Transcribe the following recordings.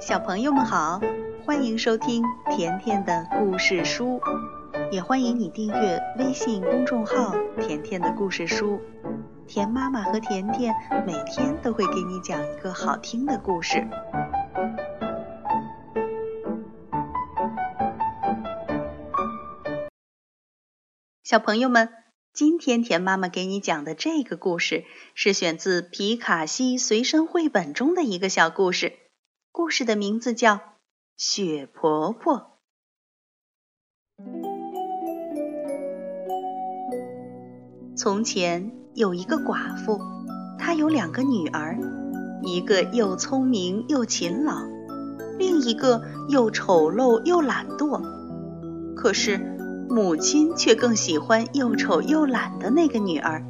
小朋友们好，欢迎收听甜甜的故事书，也欢迎你订阅微信公众号“甜甜的故事书”。甜妈妈和甜甜每天都会给你讲一个好听的故事。小朋友们，今天甜妈妈给你讲的这个故事是选自皮卡西随身绘本中的一个小故事。故事的名字叫《雪婆婆》。从前有一个寡妇，她有两个女儿，一个又聪明又勤劳，另一个又丑陋又懒惰。可是母亲却更喜欢又丑又懒的那个女儿，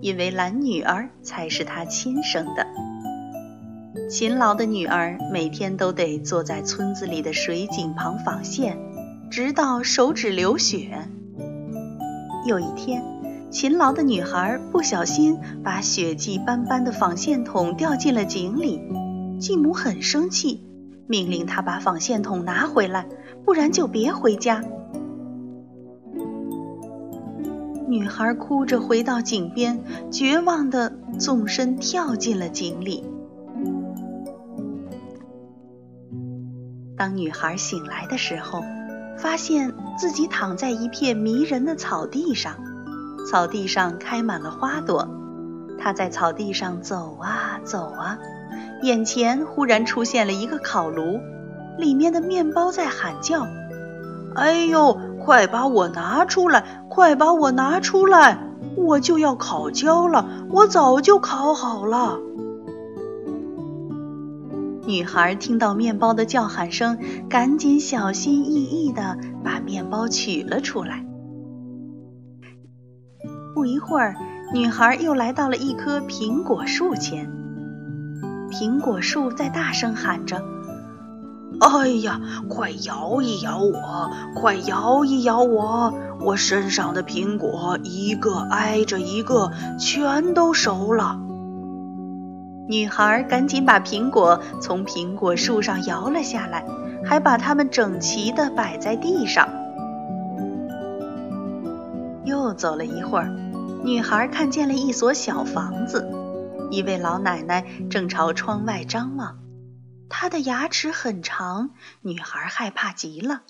因为懒女儿才是她亲生的。勤劳的女儿每天都得坐在村子里的水井旁纺线，直到手指流血。有一天，勤劳的女孩不小心把血迹斑斑的纺线筒掉进了井里，继母很生气，命令她把纺线筒拿回来，不然就别回家。女孩哭着回到井边，绝望地纵身跳进了井里。当女孩醒来的时候，发现自己躺在一片迷人的草地上，草地上开满了花朵。她在草地上走啊走啊，眼前忽然出现了一个烤炉，里面的面包在喊叫：“哎呦，快把我拿出来！快把我拿出来！我就要烤焦了，我早就烤好了。”女孩听到面包的叫喊声，赶紧小心翼翼地把面包取了出来。不一会儿，女孩又来到了一棵苹果树前。苹果树在大声喊着：“哎呀，快摇一摇我，快摇一摇我！我身上的苹果一个挨着一个，全都熟了。”女孩赶紧把苹果从苹果树上摇了下来，还把它们整齐地摆在地上。又走了一会儿，女孩看见了一所小房子，一位老奶奶正朝窗外张望。她的牙齿很长，女孩害怕极了。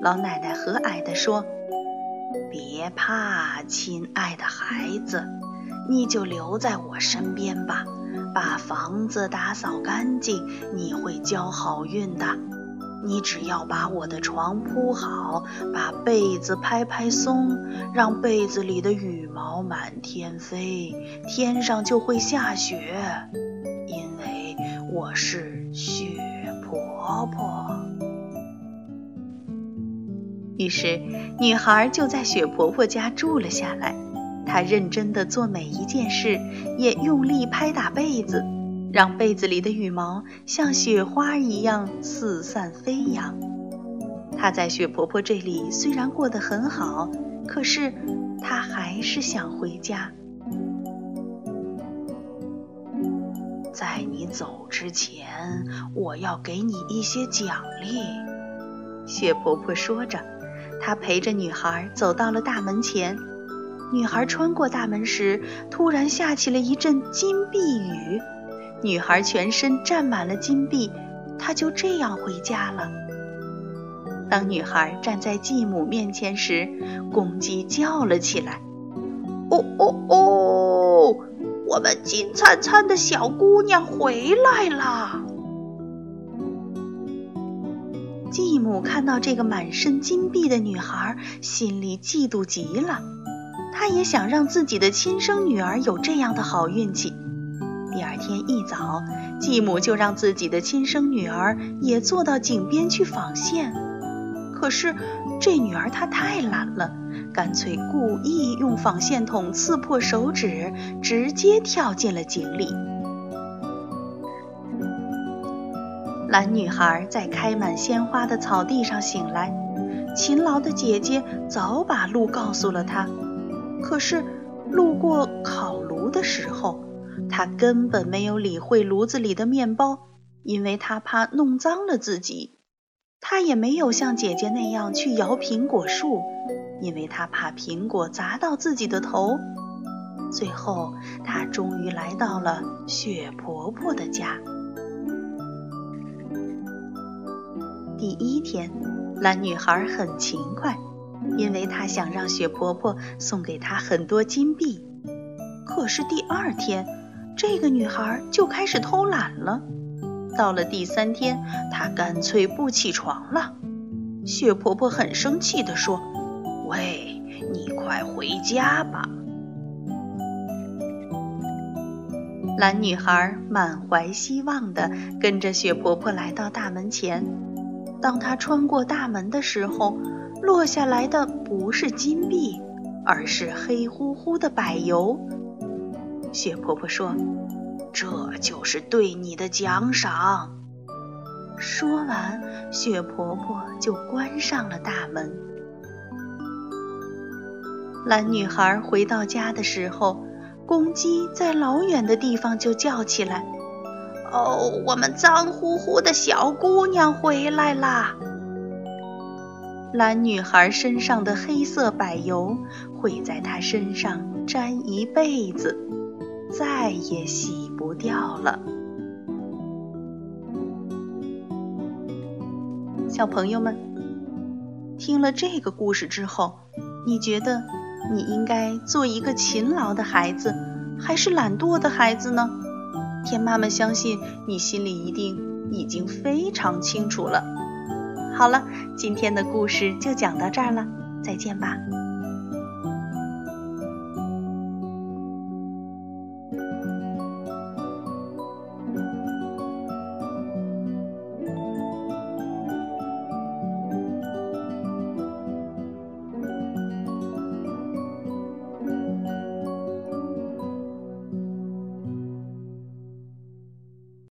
老奶奶和蔼地说：“别怕，亲爱的孩子，你就留在我身边吧。”把房子打扫干净，你会交好运的。你只要把我的床铺好，把被子拍拍松，让被子里的羽毛满天飞，天上就会下雪。因为我是雪婆婆。于是，女孩就在雪婆婆家住了下来。她认真地做每一件事，也用力拍打被子，让被子里的羽毛像雪花一样四散飞扬。她在雪婆婆这里虽然过得很好，可是她还是想回家。在你走之前，我要给你一些奖励。”雪婆婆说着，她陪着女孩走到了大门前。女孩穿过大门时，突然下起了一阵金币雨，女孩全身沾满了金币，她就这样回家了。当女孩站在继母面前时，公鸡叫了起来：“哦哦哦，我们金灿灿的小姑娘回来了！”继母看到这个满身金币的女孩，心里嫉妒极了。他也想让自己的亲生女儿有这样的好运气。第二天一早，继母就让自己的亲生女儿也坐到井边去纺线。可是这女儿她太懒了，干脆故意用纺线筒刺破手指，直接跳进了井里。懒女孩在开满鲜花的草地上醒来，勤劳的姐姐早把路告诉了她。可是，路过烤炉的时候，他根本没有理会炉子里的面包，因为他怕弄脏了自己。他也没有像姐姐那样去摇苹果树，因为他怕苹果砸到自己的头。最后，他终于来到了雪婆婆的家。第一天，蓝女孩很勤快，因为她想让雪婆婆送给她很多金币。可是第二天，这个女孩就开始偷懒了。到了第三天，她干脆不起床了。雪婆婆很生气地说：“喂，你快回家吧。”蓝女孩满怀希望地跟着雪婆婆来到大门前。当她穿过大门的时候，落下来的不是金币，而是黑乎乎的柏油。雪婆婆说：“这就是对你的奖赏。”说完，雪婆婆就关上了大门。蓝女孩回到家的时候。公鸡在老远的地方就叫起来：“哦，我们脏乎乎的小姑娘回来啦！”蓝女孩身上的黑色柏油会在她身上粘一辈子，再也洗不掉了。小朋友们，听了这个故事之后，你觉得？你应该做一个勤劳的孩子，还是懒惰的孩子呢？天妈妈相信你心里一定已经非常清楚了。好了，今天的故事就讲到这儿了，再见吧。